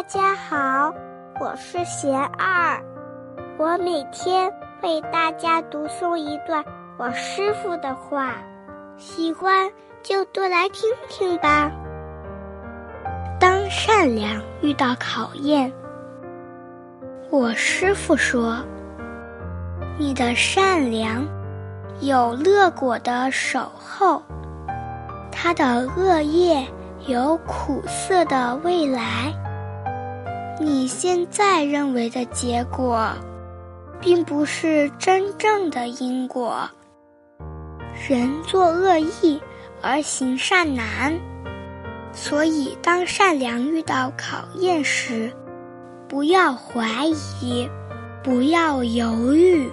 大家好，我是贤二，我每天为大家读诵一段我师傅的话，喜欢就多来听听吧。当善良遇到考验，我师傅说：“你的善良有乐果的守候，他的恶业。”有苦涩的未来。你现在认为的结果，并不是真正的因果。人作恶意而行善难，所以当善良遇到考验时，不要怀疑，不要犹豫，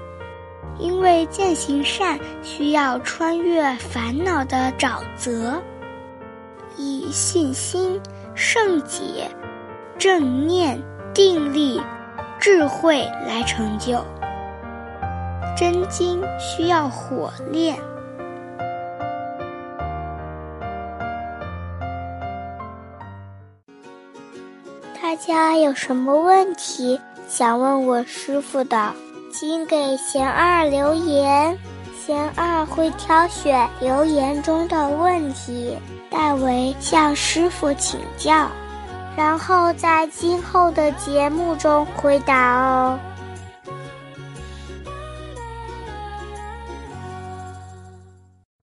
因为践行善需要穿越烦恼的沼泽。以信心、圣洁、正念、定力、智慧来成就。真经需要火炼。大家有什么问题想问我师傅的，请给贤二留言，贤二会挑选留言中的问题。代为向师傅请教，然后在今后的节目中回答哦。